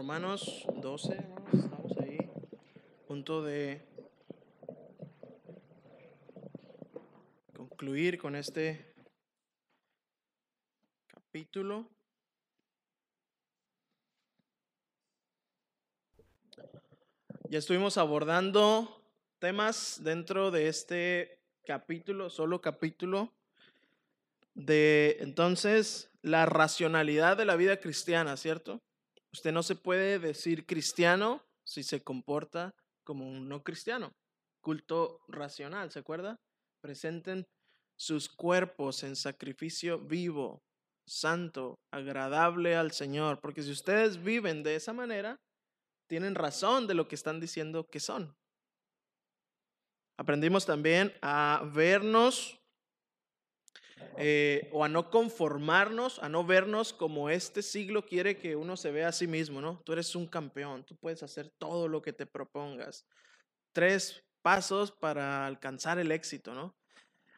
Romanos 12, estamos ahí, punto de concluir con este capítulo. Ya estuvimos abordando temas dentro de este capítulo, solo capítulo, de entonces la racionalidad de la vida cristiana, ¿cierto? Usted no se puede decir cristiano si se comporta como un no cristiano. Culto racional, ¿se acuerda? Presenten sus cuerpos en sacrificio vivo, santo, agradable al Señor, porque si ustedes viven de esa manera, tienen razón de lo que están diciendo que son. Aprendimos también a vernos eh, o a no conformarnos, a no vernos como este siglo quiere que uno se vea a sí mismo, ¿no? Tú eres un campeón, tú puedes hacer todo lo que te propongas. Tres pasos para alcanzar el éxito, ¿no?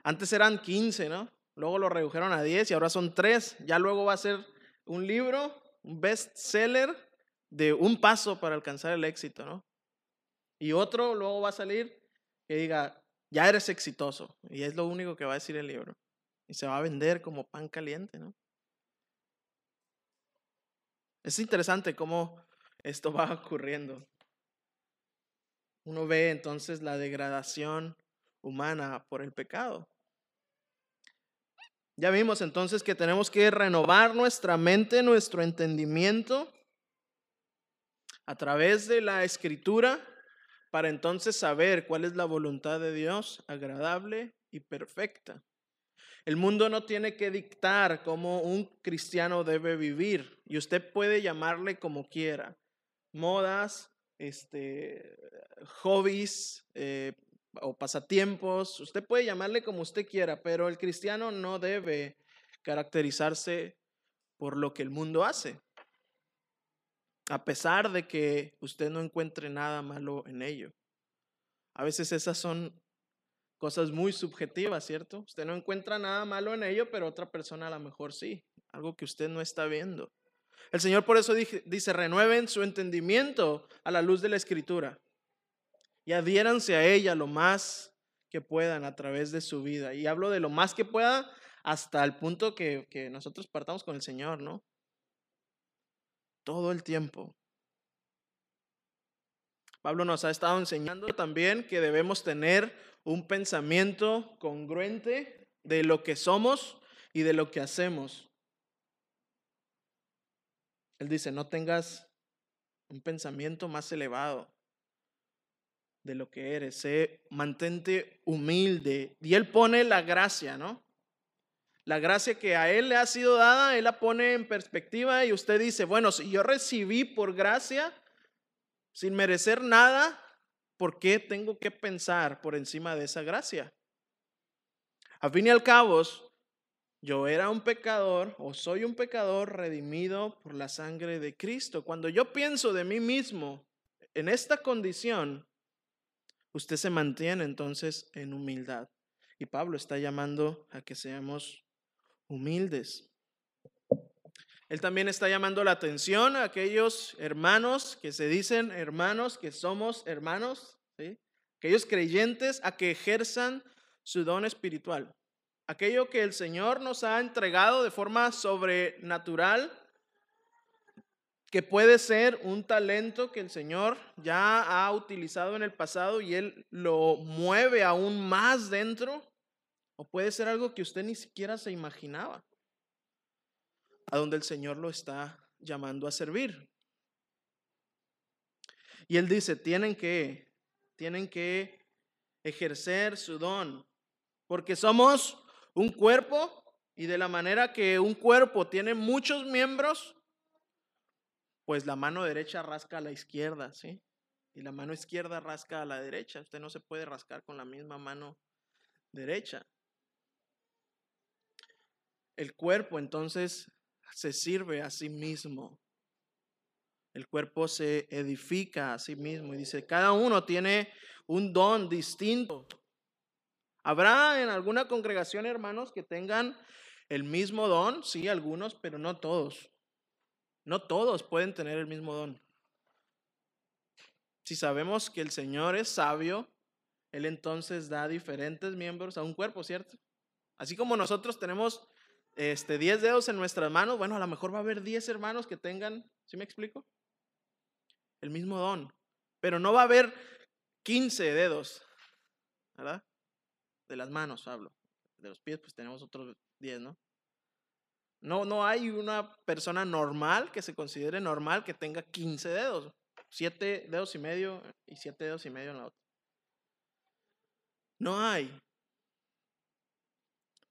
Antes eran 15, ¿no? Luego lo redujeron a 10 y ahora son tres. Ya luego va a ser un libro, un bestseller de un paso para alcanzar el éxito, ¿no? Y otro luego va a salir que diga, ya eres exitoso. Y es lo único que va a decir el libro y se va a vender como pan caliente, ¿no? Es interesante cómo esto va ocurriendo. Uno ve entonces la degradación humana por el pecado. Ya vimos entonces que tenemos que renovar nuestra mente, nuestro entendimiento a través de la escritura para entonces saber cuál es la voluntad de Dios agradable y perfecta. El mundo no tiene que dictar cómo un cristiano debe vivir y usted puede llamarle como quiera. Modas, este, hobbies eh, o pasatiempos, usted puede llamarle como usted quiera, pero el cristiano no debe caracterizarse por lo que el mundo hace, a pesar de que usted no encuentre nada malo en ello. A veces esas son cosas muy subjetivas, ¿cierto? Usted no encuentra nada malo en ello, pero otra persona a lo mejor sí, algo que usted no está viendo. El Señor por eso dice, renueven su entendimiento a la luz de la Escritura y adhiéranse a ella lo más que puedan a través de su vida. Y hablo de lo más que pueda hasta el punto que, que nosotros partamos con el Señor, ¿no? Todo el tiempo. Pablo nos ha estado enseñando también que debemos tener un pensamiento congruente de lo que somos y de lo que hacemos. Él dice, no tengas un pensamiento más elevado de lo que eres, sé, mantente humilde. Y él pone la gracia, ¿no? La gracia que a él le ha sido dada, él la pone en perspectiva y usted dice, bueno, si yo recibí por gracia, sin merecer nada, ¿por qué tengo que pensar por encima de esa gracia? A fin y al cabo, yo era un pecador o soy un pecador redimido por la sangre de Cristo. Cuando yo pienso de mí mismo en esta condición, usted se mantiene entonces en humildad. Y Pablo está llamando a que seamos humildes. Él también está llamando la atención a aquellos hermanos que se dicen hermanos, que somos hermanos, aquellos creyentes a que ejerzan su don espiritual. Aquello que el Señor nos ha entregado de forma sobrenatural, que puede ser un talento que el Señor ya ha utilizado en el pasado y Él lo mueve aún más dentro, o puede ser algo que usted ni siquiera se imaginaba a donde el Señor lo está llamando a servir. Y él dice, tienen que, tienen que ejercer su don, porque somos un cuerpo y de la manera que un cuerpo tiene muchos miembros, pues la mano derecha rasca a la izquierda, ¿sí? Y la mano izquierda rasca a la derecha. Usted no se puede rascar con la misma mano derecha. El cuerpo entonces se sirve a sí mismo. El cuerpo se edifica a sí mismo y dice, cada uno tiene un don distinto. Habrá en alguna congregación, hermanos, que tengan el mismo don, sí, algunos, pero no todos. No todos pueden tener el mismo don. Si sabemos que el Señor es sabio, Él entonces da diferentes miembros a un cuerpo, ¿cierto? Así como nosotros tenemos este, 10 dedos en nuestras manos, bueno, a lo mejor va a haber 10 hermanos que tengan, ¿sí me explico? El mismo don. Pero no va a haber 15 dedos, ¿verdad? De las manos hablo. De los pies, pues tenemos otros 10, ¿no? No, no hay una persona normal que se considere normal que tenga 15 dedos. 7 dedos y medio y 7 dedos y medio en la otra. No hay.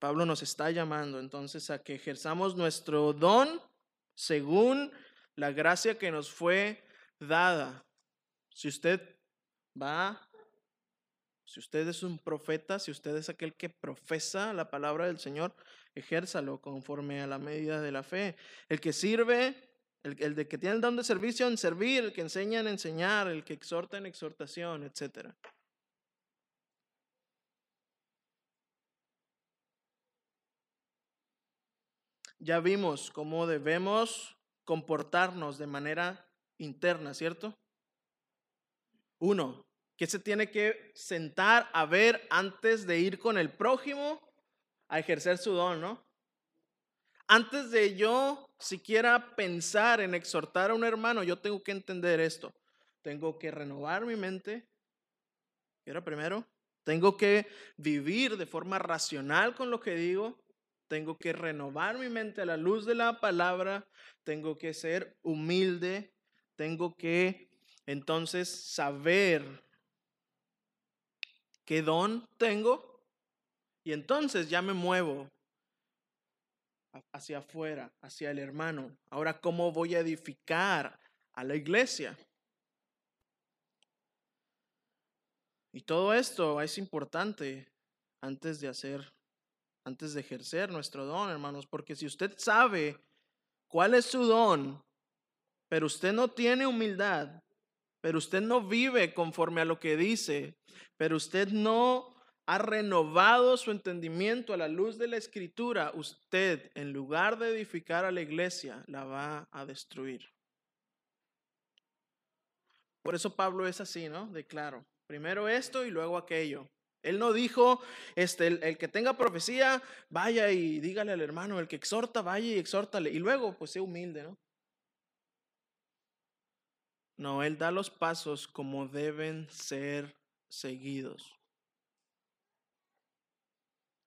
Pablo nos está llamando entonces a que ejerzamos nuestro don según la gracia que nos fue dada. Si usted va, si usted es un profeta, si usted es aquel que profesa la palabra del Señor, ejérzalo conforme a la medida de la fe. El que sirve, el, el de que tiene el don de servicio en servir, el que enseña en enseñar, el que exhorta en exhortación, etcétera. Ya vimos cómo debemos comportarnos de manera interna, ¿cierto? Uno, que se tiene que sentar a ver antes de ir con el prójimo a ejercer su don, ¿no? Antes de yo siquiera pensar en exhortar a un hermano, yo tengo que entender esto. Tengo que renovar mi mente, era primero. Tengo que vivir de forma racional con lo que digo tengo que renovar mi mente a la luz de la palabra, tengo que ser humilde, tengo que entonces saber qué don tengo y entonces ya me muevo hacia afuera, hacia el hermano. Ahora, ¿cómo voy a edificar a la iglesia? Y todo esto es importante antes de hacer antes de ejercer nuestro don, hermanos, porque si usted sabe cuál es su don, pero usted no tiene humildad, pero usted no vive conforme a lo que dice, pero usted no ha renovado su entendimiento a la luz de la escritura, usted en lugar de edificar a la iglesia, la va a destruir. Por eso Pablo es así, ¿no? De claro. Primero esto y luego aquello. Él no dijo, este, el, que tenga profecía, vaya y dígale al hermano, el que exhorta, vaya y exhórtale. Y luego, pues sea humilde, ¿no? No, Él da los pasos como deben ser seguidos.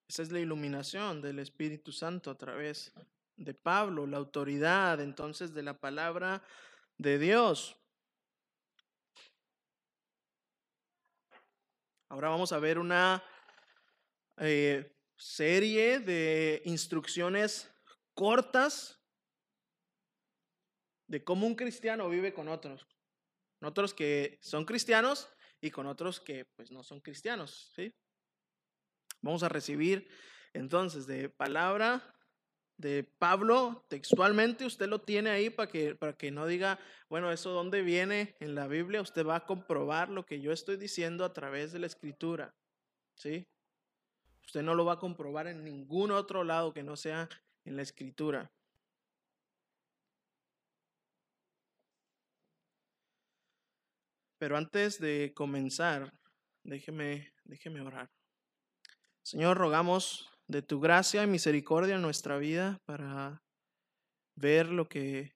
Esa es la iluminación del Espíritu Santo a través de Pablo, la autoridad entonces de la palabra de Dios. Ahora vamos a ver una eh, serie de instrucciones cortas de cómo un cristiano vive con otros. Con otros que son cristianos y con otros que pues no son cristianos. ¿sí? Vamos a recibir entonces de palabra de Pablo textualmente, usted lo tiene ahí para que, para que no diga, bueno, eso dónde viene en la Biblia, usted va a comprobar lo que yo estoy diciendo a través de la escritura, ¿sí? Usted no lo va a comprobar en ningún otro lado que no sea en la escritura. Pero antes de comenzar, déjeme, déjeme orar. Señor, rogamos de tu gracia y misericordia en nuestra vida para ver lo que,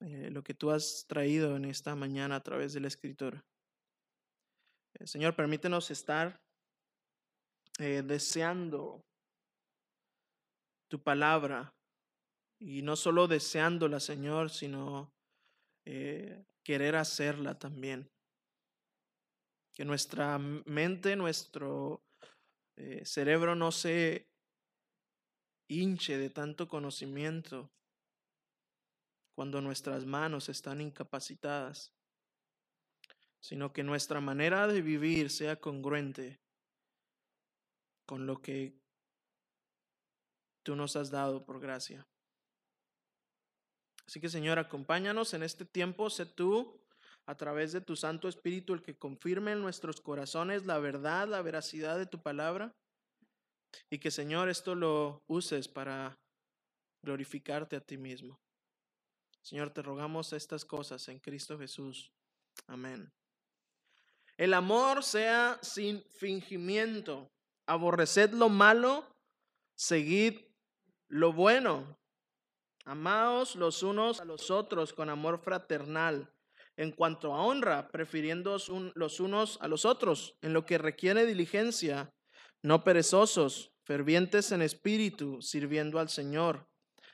eh, lo que tú has traído en esta mañana a través de la escritura. Eh, Señor, permítenos estar eh, deseando tu palabra y no solo deseándola, Señor, sino querer hacerla también. Que nuestra mente, nuestro cerebro no se hinche de tanto conocimiento cuando nuestras manos están incapacitadas, sino que nuestra manera de vivir sea congruente con lo que tú nos has dado por gracia. Así que Señor, acompáñanos en este tiempo, sé tú a través de tu Santo Espíritu el que confirme en nuestros corazones la verdad, la veracidad de tu palabra y que Señor esto lo uses para glorificarte a ti mismo. Señor, te rogamos estas cosas en Cristo Jesús. Amén. El amor sea sin fingimiento. Aborreced lo malo, seguid lo bueno. Amaos los unos a los otros con amor fraternal. En cuanto a honra, prefiriendo los unos a los otros, en lo que requiere diligencia, no perezosos, fervientes en espíritu, sirviendo al Señor,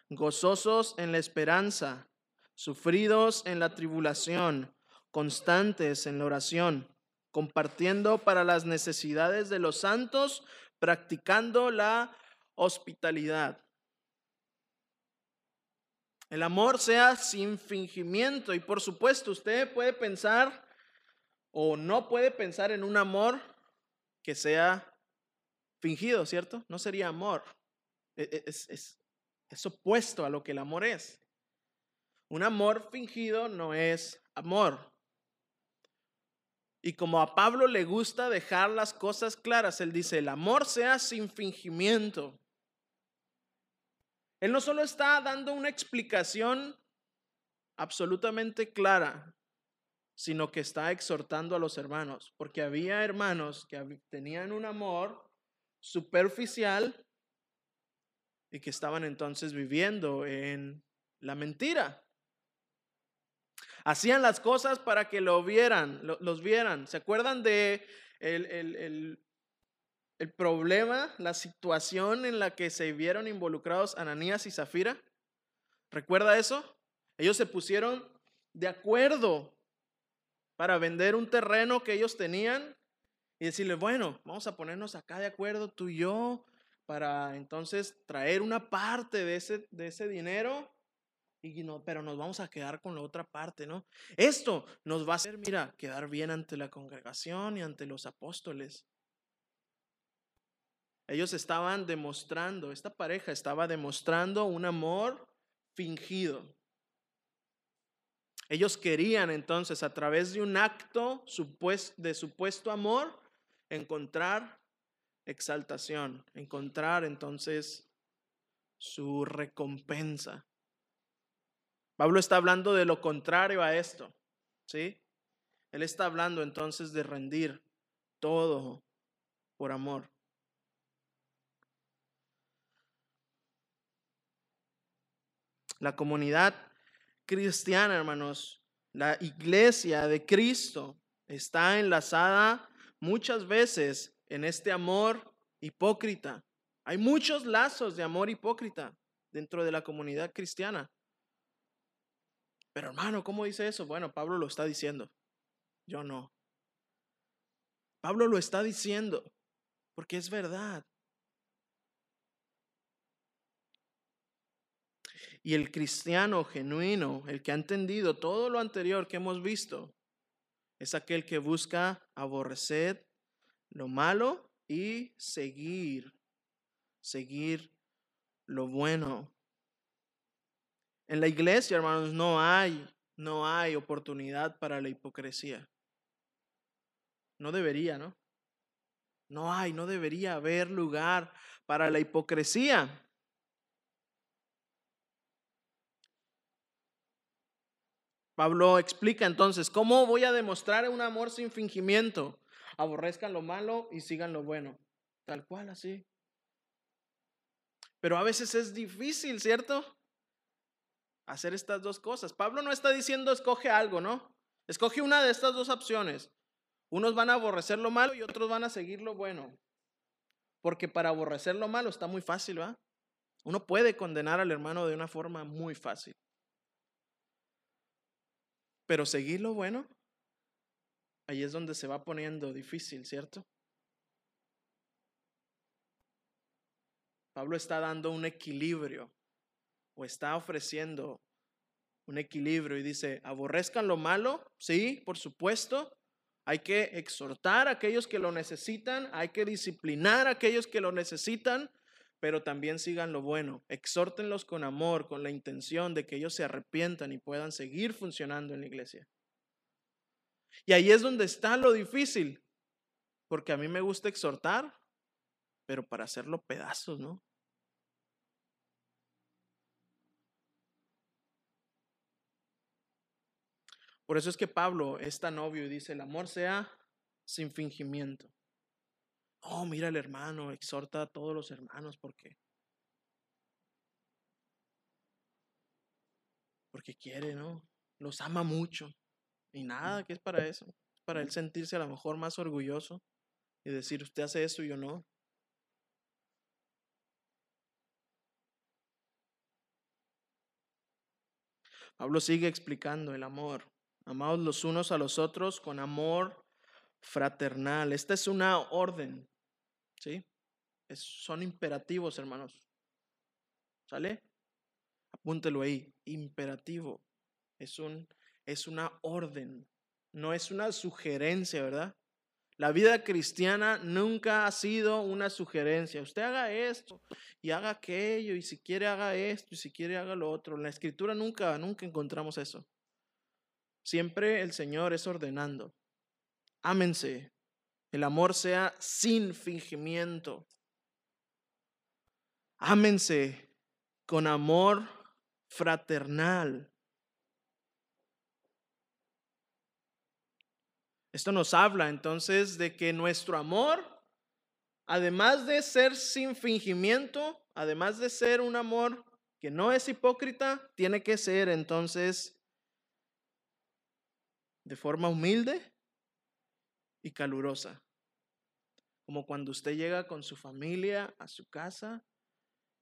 gozosos en la esperanza, sufridos en la tribulación, constantes en la oración compartiendo para las necesidades de los santos, practicando la hospitalidad. El amor sea sin fingimiento y por supuesto usted puede pensar o no puede pensar en un amor que sea fingido, ¿cierto? No sería amor. E, e, es, es, es opuesto a lo que el amor es. Un amor fingido no es amor. Y como a Pablo le gusta dejar las cosas claras, él dice, el amor sea sin fingimiento. Él no solo está dando una explicación absolutamente clara, sino que está exhortando a los hermanos, porque había hermanos que tenían un amor superficial y que estaban entonces viviendo en la mentira. Hacían las cosas para que lo vieran, los vieran. ¿Se acuerdan de el, el, problema, la situación en la que se vieron involucrados Ananías y Zafira? ¿Recuerda eso? Ellos se pusieron de acuerdo para vender un terreno que ellos tenían y decirle, bueno, vamos a ponernos acá de acuerdo tú y yo para entonces traer una parte de ese, de ese dinero y no, pero nos vamos a quedar con la otra parte, ¿no? Esto nos va a hacer, mira, quedar bien ante la congregación y ante los apóstoles. Ellos estaban demostrando, esta pareja estaba demostrando un amor fingido. Ellos querían entonces, a través de un acto de supuesto amor, encontrar exaltación, encontrar entonces su recompensa. Pablo está hablando de lo contrario a esto, ¿sí? Él está hablando entonces de rendir todo por amor. La comunidad cristiana, hermanos, la iglesia de Cristo está enlazada muchas veces en este amor hipócrita. Hay muchos lazos de amor hipócrita dentro de la comunidad cristiana. Pero hermano, ¿cómo dice eso? Bueno, Pablo lo está diciendo. Yo no. Pablo lo está diciendo porque es verdad. Y el cristiano genuino, el que ha entendido todo lo anterior que hemos visto, es aquel que busca aborrecer lo malo y seguir, seguir lo bueno. En la iglesia, hermanos, no hay, no hay oportunidad para la hipocresía. No debería, ¿no? No hay, no debería haber lugar para la hipocresía. Pablo explica entonces, ¿cómo voy a demostrar un amor sin fingimiento? Aborrezcan lo malo y sigan lo bueno. Tal cual, así. Pero a veces es difícil, ¿cierto? hacer estas dos cosas. Pablo no está diciendo escoge algo, ¿no? Escoge una de estas dos opciones. Unos van a aborrecer lo malo y otros van a seguir lo bueno. Porque para aborrecer lo malo está muy fácil, ¿va? Uno puede condenar al hermano de una forma muy fácil. Pero seguir lo bueno, ahí es donde se va poniendo difícil, ¿cierto? Pablo está dando un equilibrio o está ofreciendo un equilibrio y dice, aborrezcan lo malo, sí, por supuesto, hay que exhortar a aquellos que lo necesitan, hay que disciplinar a aquellos que lo necesitan, pero también sigan lo bueno, exhórtenlos con amor, con la intención de que ellos se arrepientan y puedan seguir funcionando en la iglesia. Y ahí es donde está lo difícil, porque a mí me gusta exhortar, pero para hacerlo pedazos, ¿no? Por eso es que Pablo es tan obvio y dice, el amor sea sin fingimiento. Oh, mira el hermano, exhorta a todos los hermanos porque porque quiere, ¿no? Los ama mucho. Y nada, que es para eso. Para él sentirse a lo mejor más orgulloso y decir, usted hace eso y yo no. Pablo sigue explicando el amor. Amados los unos a los otros con amor fraternal. Esta es una orden, ¿sí? son imperativos, hermanos. ¿Sale? Apúntelo ahí. Imperativo. Es, un, es una orden. No es una sugerencia, ¿verdad? La vida cristiana nunca ha sido una sugerencia. Usted haga esto y haga aquello y si quiere haga esto y si quiere haga lo otro. En la escritura nunca, nunca encontramos eso. Siempre el Señor es ordenando. Ámense. El amor sea sin fingimiento. Ámense con amor fraternal. Esto nos habla entonces de que nuestro amor, además de ser sin fingimiento, además de ser un amor que no es hipócrita, tiene que ser entonces de forma humilde y calurosa. Como cuando usted llega con su familia a su casa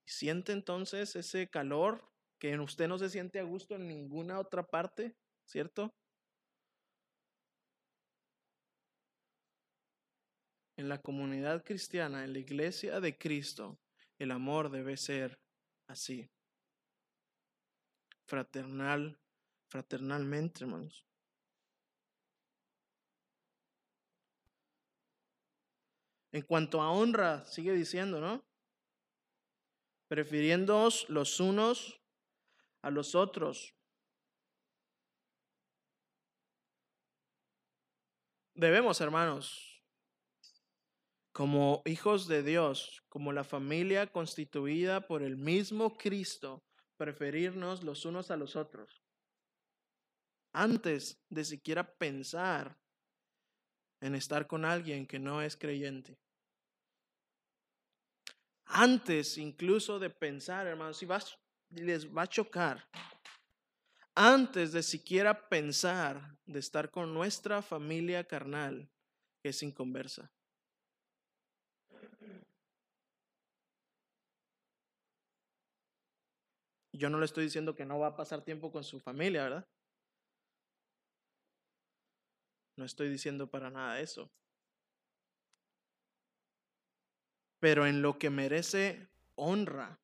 y siente entonces ese calor que en usted no se siente a gusto en ninguna otra parte, ¿cierto? En la comunidad cristiana, en la iglesia de Cristo, el amor debe ser así. Fraternal, fraternalmente, hermanos. En cuanto a honra, sigue diciendo, ¿no? Prefiriéndoos los unos a los otros. Debemos, hermanos, como hijos de Dios, como la familia constituida por el mismo Cristo, preferirnos los unos a los otros. Antes de siquiera pensar en estar con alguien que no es creyente. Antes incluso de pensar, hermanos, si vas, les va a chocar. Antes de siquiera pensar de estar con nuestra familia carnal que es inconversa. Yo no le estoy diciendo que no va a pasar tiempo con su familia, ¿verdad? No estoy diciendo para nada eso. Pero en lo que merece honra,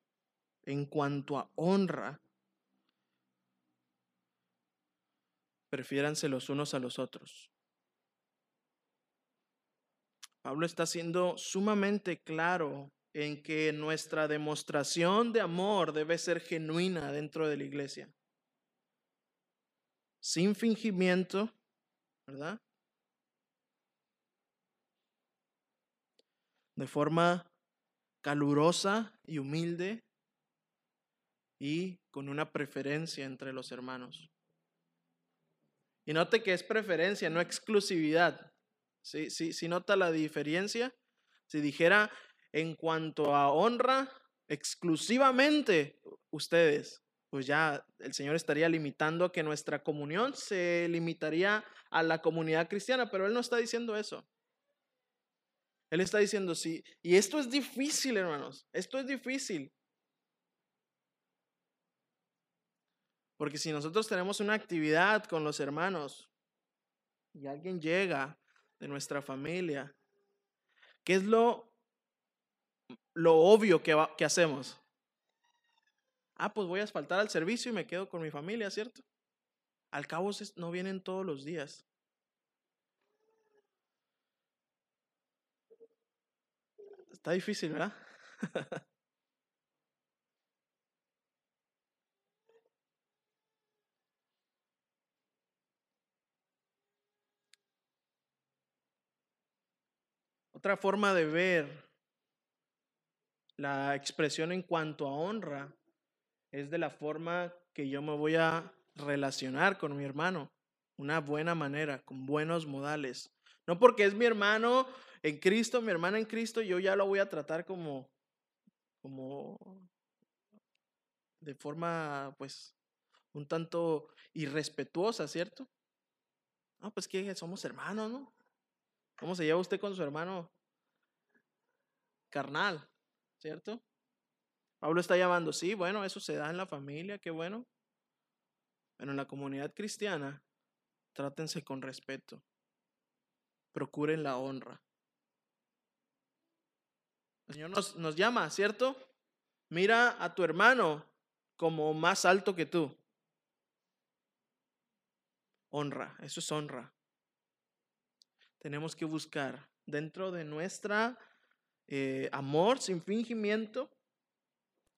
en cuanto a honra, prefiéranse los unos a los otros. Pablo está siendo sumamente claro en que nuestra demostración de amor debe ser genuina dentro de la iglesia. Sin fingimiento, ¿verdad? De forma calurosa y humilde y con una preferencia entre los hermanos. Y note que es preferencia, no exclusividad. Si ¿Sí, sí, nota la diferencia? Si dijera, en cuanto a honra, exclusivamente ustedes, pues ya el Señor estaría limitando que nuestra comunión se limitaría a la comunidad cristiana, pero Él no está diciendo eso. Él está diciendo, sí, y esto es difícil, hermanos, esto es difícil. Porque si nosotros tenemos una actividad con los hermanos y alguien llega de nuestra familia, ¿qué es lo lo obvio que, que hacemos. Ah, pues voy a faltar al servicio y me quedo con mi familia, ¿cierto? Al cabo no vienen todos los días. Está difícil, ¿verdad? Otra forma de ver la expresión en cuanto a honra es de la forma que yo me voy a relacionar con mi hermano. Una buena manera, con buenos modales. No porque es mi hermano en Cristo, mi hermana en Cristo, yo ya lo voy a tratar como, como de forma, pues, un tanto irrespetuosa, ¿cierto? No, pues que somos hermanos, ¿no? ¿Cómo se lleva usted con su hermano carnal, ¿cierto? Pablo está llamando, sí, bueno, eso se da en la familia, qué bueno. Pero en la comunidad cristiana, trátense con respeto. Procuren la honra. El Señor nos, nos llama, ¿cierto? Mira a tu hermano como más alto que tú. Honra, eso es honra. Tenemos que buscar dentro de nuestra eh, amor sin fingimiento,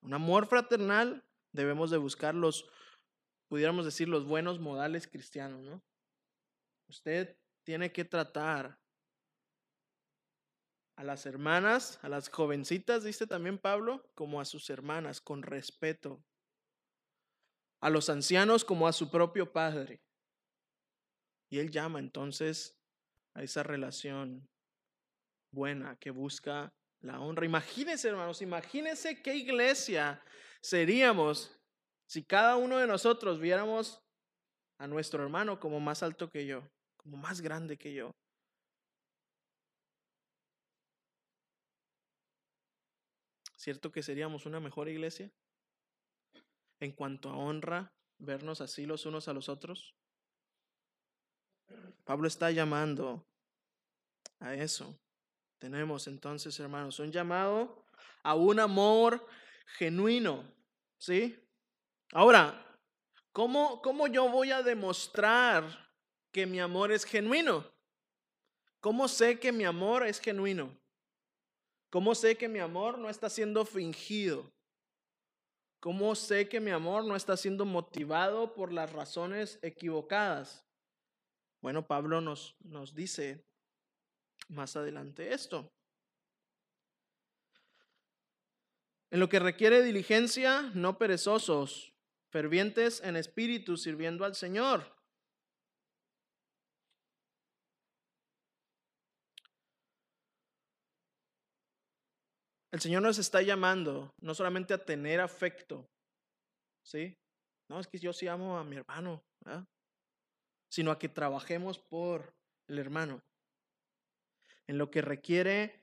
un amor fraternal, debemos de buscar los, pudiéramos decir, los buenos modales cristianos, ¿no? Usted tiene que tratar a las hermanas, a las jovencitas, dice también Pablo, como a sus hermanas, con respeto. A los ancianos como a su propio padre. Y él llama entonces a esa relación buena que busca la honra. Imagínense, hermanos, imagínense qué iglesia seríamos si cada uno de nosotros viéramos a nuestro hermano como más alto que yo, como más grande que yo. ¿Cierto que seríamos una mejor iglesia? En cuanto a honra, vernos así los unos a los otros. Pablo está llamando a eso. Tenemos entonces, hermanos, un llamado a un amor genuino, ¿sí? Ahora, ¿cómo, ¿cómo yo voy a demostrar que mi amor es genuino? ¿Cómo sé que mi amor es genuino? ¿Cómo sé que mi amor no está siendo fingido? ¿Cómo sé que mi amor no está siendo motivado por las razones equivocadas? Bueno, Pablo nos, nos dice más adelante esto. En lo que requiere diligencia, no perezosos, fervientes en espíritu, sirviendo al Señor. El Señor nos está llamando no solamente a tener afecto, ¿sí? No, es que yo sí amo a mi hermano, sino a que trabajemos por el hermano en lo que requiere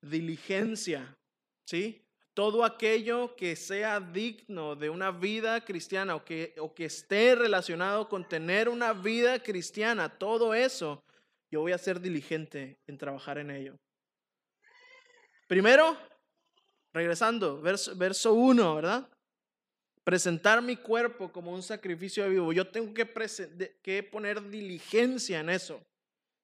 diligencia, ¿sí? Todo aquello que sea digno de una vida cristiana o que, o que esté relacionado con tener una vida cristiana, todo eso, yo voy a ser diligente en trabajar en ello. Primero, regresando, verso, verso 1, ¿verdad? Presentar mi cuerpo como un sacrificio vivo. Yo tengo que, que poner diligencia en eso.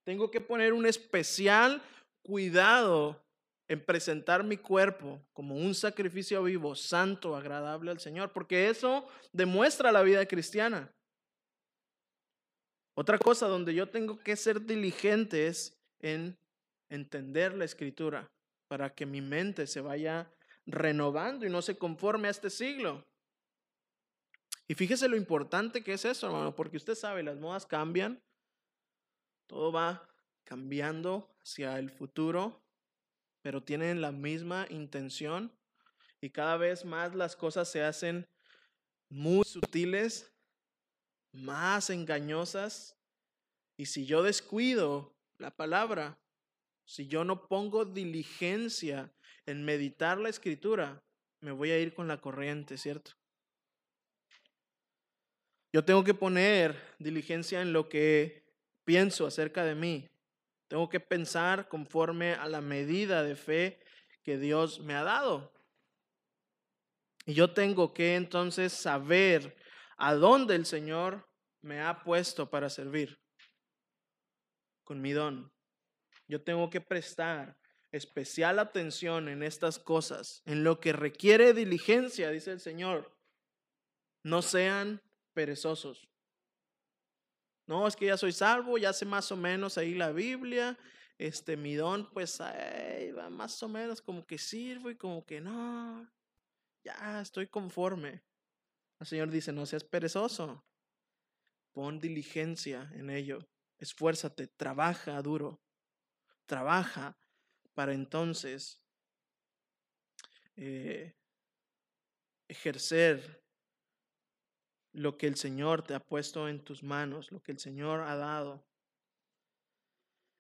Tengo que poner un especial cuidado en presentar mi cuerpo como un sacrificio vivo, santo, agradable al Señor, porque eso demuestra la vida cristiana. Otra cosa donde yo tengo que ser diligente es en entender la escritura para que mi mente se vaya renovando y no se conforme a este siglo. Y fíjese lo importante que es eso, hermano, porque usted sabe, las modas cambian, todo va cambiando hacia el futuro, pero tienen la misma intención y cada vez más las cosas se hacen muy sutiles, más engañosas. Y si yo descuido la palabra, si yo no pongo diligencia en meditar la escritura, me voy a ir con la corriente, ¿cierto? Yo tengo que poner diligencia en lo que pienso acerca de mí. Tengo que pensar conforme a la medida de fe que Dios me ha dado. Y yo tengo que entonces saber a dónde el Señor me ha puesto para servir con mi don. Yo tengo que prestar especial atención en estas cosas, en lo que requiere diligencia, dice el Señor. No sean perezosos. No, es que ya soy salvo, ya sé más o menos ahí la Biblia, este, mi don, pues va más o menos como que sirvo y como que no, ya estoy conforme. El Señor dice, no seas perezoso, pon diligencia en ello, esfuérzate, trabaja duro. trabaja para entonces eh, ejercer lo que el Señor te ha puesto en tus manos, lo que el Señor ha dado.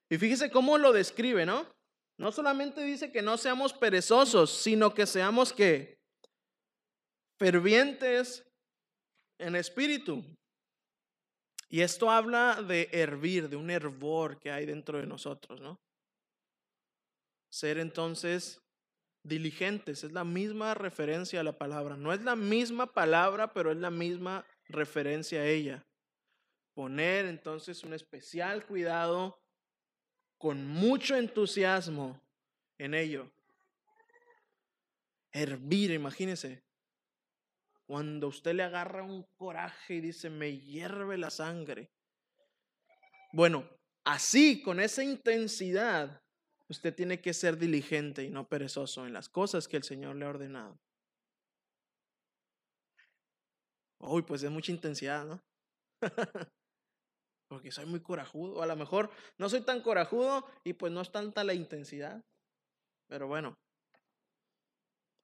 Y fíjese cómo lo describe, ¿no? No solamente dice que no seamos perezosos, sino que seamos que fervientes en espíritu. Y esto habla de hervir, de un hervor que hay dentro de nosotros, ¿no? Ser entonces diligentes, es la misma referencia a la palabra. No es la misma palabra, pero es la misma referencia a ella. Poner entonces un especial cuidado con mucho entusiasmo en ello. Hervir, imagínese. Cuando usted le agarra un coraje y dice, me hierve la sangre. Bueno, así, con esa intensidad, usted tiene que ser diligente y no perezoso en las cosas que el Señor le ha ordenado. Uy, pues es mucha intensidad, ¿no? Porque soy muy corajudo. A lo mejor no soy tan corajudo y pues no es tanta la intensidad. Pero bueno,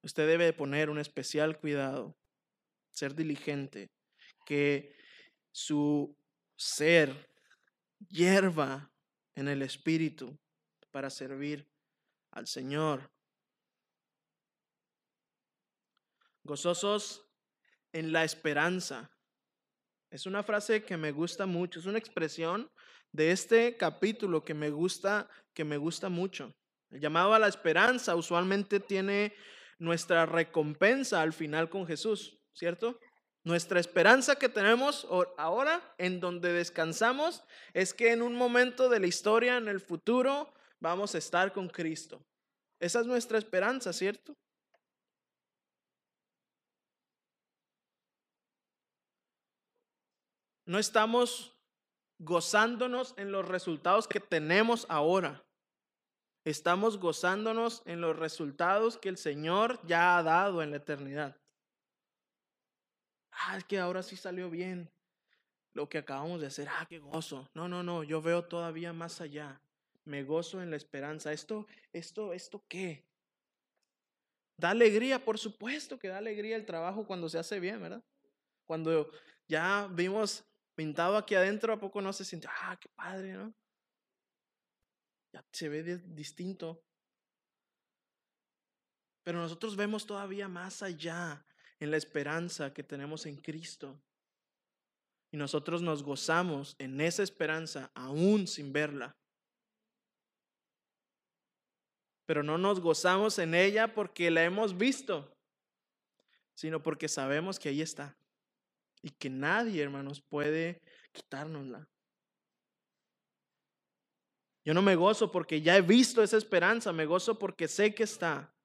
usted debe poner un especial cuidado, ser diligente, que su ser hierva en el espíritu para servir al Señor. Gozosos en la esperanza. Es una frase que me gusta mucho, es una expresión de este capítulo que me gusta, que me gusta mucho. El llamado a la esperanza usualmente tiene nuestra recompensa al final con Jesús, ¿cierto? Nuestra esperanza que tenemos ahora, en donde descansamos, es que en un momento de la historia, en el futuro, vamos a estar con Cristo. Esa es nuestra esperanza, ¿cierto? No estamos gozándonos en los resultados que tenemos ahora. Estamos gozándonos en los resultados que el Señor ya ha dado en la eternidad. Ah, es que ahora sí salió bien lo que acabamos de hacer. Ah, qué gozo. No, no, no, yo veo todavía más allá. Me gozo en la esperanza. Esto, esto, esto qué? Da alegría, por supuesto que da alegría el trabajo cuando se hace bien, ¿verdad? Cuando ya vimos pintado aquí adentro, ¿a poco no se siente, ah, qué padre, ¿no? Ya se ve distinto. Pero nosotros vemos todavía más allá en la esperanza que tenemos en Cristo. Y nosotros nos gozamos en esa esperanza aún sin verla. Pero no nos gozamos en ella porque la hemos visto, sino porque sabemos que ahí está y que nadie, hermanos, puede quitárnosla. Yo no me gozo porque ya he visto esa esperanza, me gozo porque sé que está.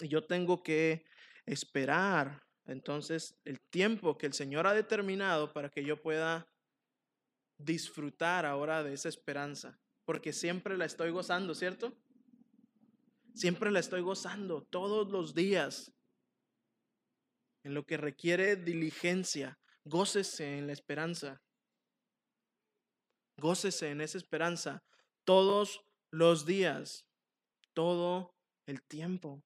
Y yo tengo que esperar entonces el tiempo que el Señor ha determinado para que yo pueda disfrutar ahora de esa esperanza, porque siempre la estoy gozando, ¿cierto? Siempre la estoy gozando todos los días en lo que requiere diligencia. Gócese en la esperanza. Gócese en esa esperanza todos los días, todo el tiempo.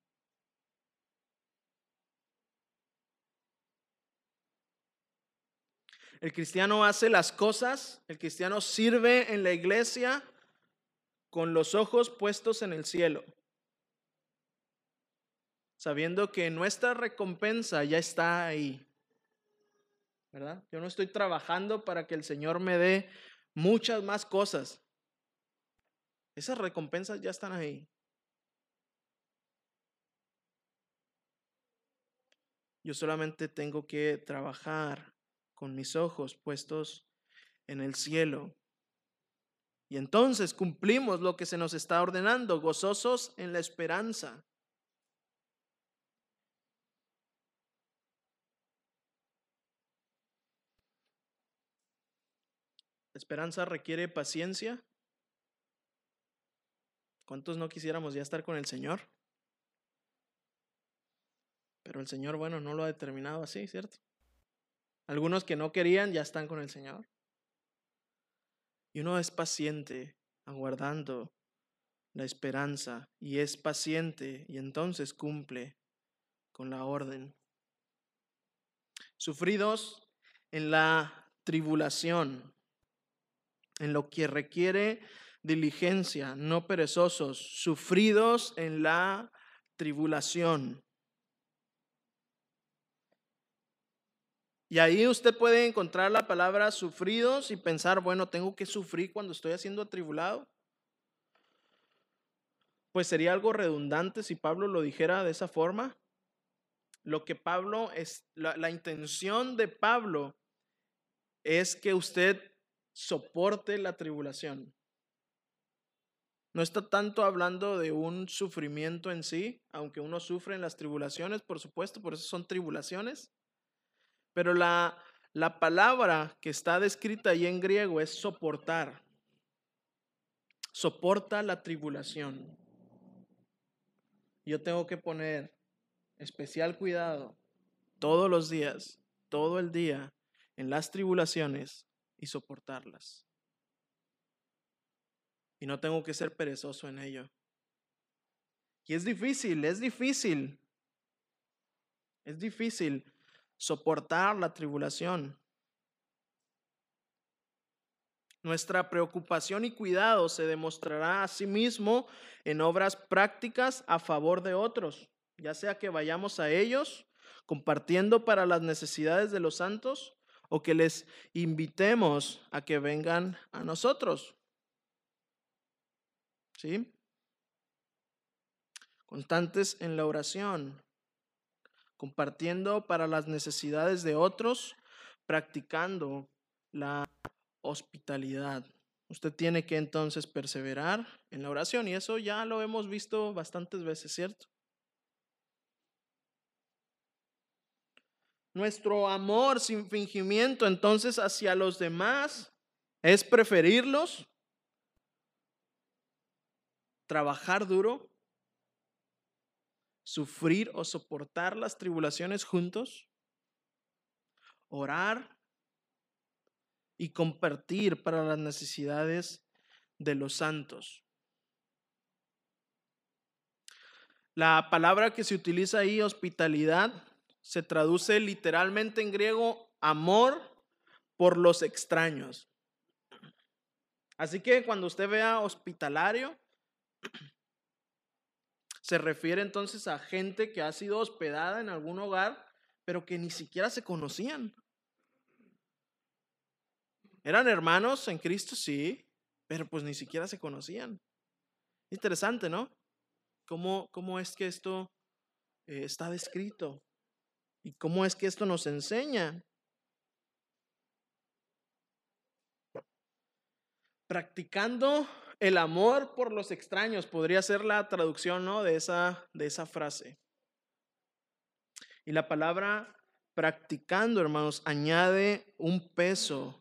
El cristiano hace las cosas, el cristiano sirve en la iglesia con los ojos puestos en el cielo sabiendo que nuestra recompensa ya está ahí. ¿Verdad? Yo no estoy trabajando para que el Señor me dé muchas más cosas. Esas recompensas ya están ahí. Yo solamente tengo que trabajar con mis ojos puestos en el cielo. Y entonces cumplimos lo que se nos está ordenando, gozosos en la esperanza. esperanza requiere paciencia. ¿Cuántos no quisiéramos ya estar con el Señor? Pero el Señor, bueno, no lo ha determinado así, ¿cierto? Algunos que no querían ya están con el Señor. Y uno es paciente aguardando la esperanza y es paciente y entonces cumple con la orden. Sufridos en la tribulación, en lo que requiere diligencia, no perezosos, sufridos en la tribulación. Y ahí usted puede encontrar la palabra sufridos y pensar, bueno, tengo que sufrir cuando estoy haciendo atribulado. Pues sería algo redundante si Pablo lo dijera de esa forma. Lo que Pablo es, la, la intención de Pablo es que usted soporte la tribulación. No está tanto hablando de un sufrimiento en sí, aunque uno sufre en las tribulaciones, por supuesto, por eso son tribulaciones. Pero la, la palabra que está descrita ahí en griego es soportar. Soporta la tribulación. Yo tengo que poner especial cuidado todos los días, todo el día, en las tribulaciones y soportarlas. Y no tengo que ser perezoso en ello. Y es difícil, es difícil. Es difícil soportar la tribulación. Nuestra preocupación y cuidado se demostrará a sí mismo en obras prácticas a favor de otros, ya sea que vayamos a ellos compartiendo para las necesidades de los santos o que les invitemos a que vengan a nosotros. ¿Sí? Constantes en la oración, compartiendo para las necesidades de otros, practicando la hospitalidad. Usted tiene que entonces perseverar en la oración y eso ya lo hemos visto bastantes veces, ¿cierto? Nuestro amor sin fingimiento entonces hacia los demás es preferirlos, trabajar duro, sufrir o soportar las tribulaciones juntos, orar y compartir para las necesidades de los santos. La palabra que se utiliza ahí, hospitalidad, se traduce literalmente en griego amor por los extraños. Así que cuando usted vea hospitalario, se refiere entonces a gente que ha sido hospedada en algún hogar, pero que ni siquiera se conocían. Eran hermanos en Cristo, sí, pero pues ni siquiera se conocían. Interesante, ¿no? ¿Cómo, cómo es que esto eh, está descrito? ¿Y cómo es que esto nos enseña? Practicando el amor por los extraños podría ser la traducción ¿no? de, esa, de esa frase. Y la palabra practicando, hermanos, añade un peso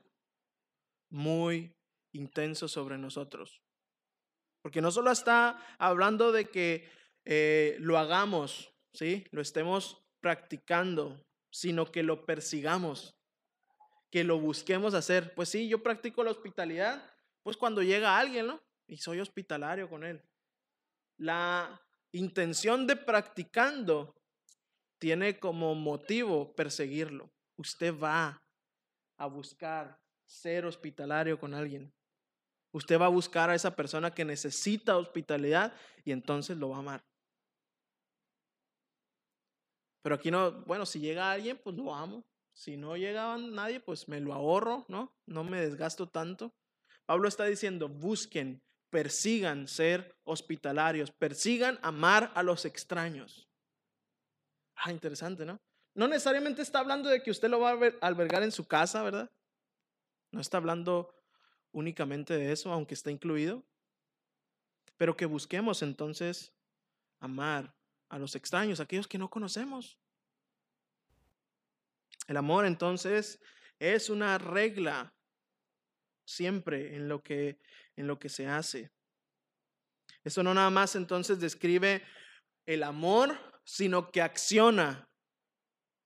muy intenso sobre nosotros. Porque no solo está hablando de que eh, lo hagamos, ¿sí? Lo estemos practicando, sino que lo persigamos, que lo busquemos hacer. Pues sí, yo practico la hospitalidad, pues cuando llega alguien, ¿no? Y soy hospitalario con él. La intención de practicando tiene como motivo perseguirlo. Usted va a buscar ser hospitalario con alguien. Usted va a buscar a esa persona que necesita hospitalidad y entonces lo va a amar. Pero aquí no, bueno, si llega alguien, pues lo amo. Si no llega nadie, pues me lo ahorro, ¿no? No me desgasto tanto. Pablo está diciendo, busquen, persigan ser hospitalarios, persigan amar a los extraños. Ah, interesante, ¿no? No necesariamente está hablando de que usted lo va a albergar en su casa, ¿verdad? No está hablando únicamente de eso, aunque está incluido. Pero que busquemos entonces amar a los extraños, aquellos que no conocemos. El amor entonces es una regla siempre en lo que en lo que se hace. Eso no nada más entonces describe el amor, sino que acciona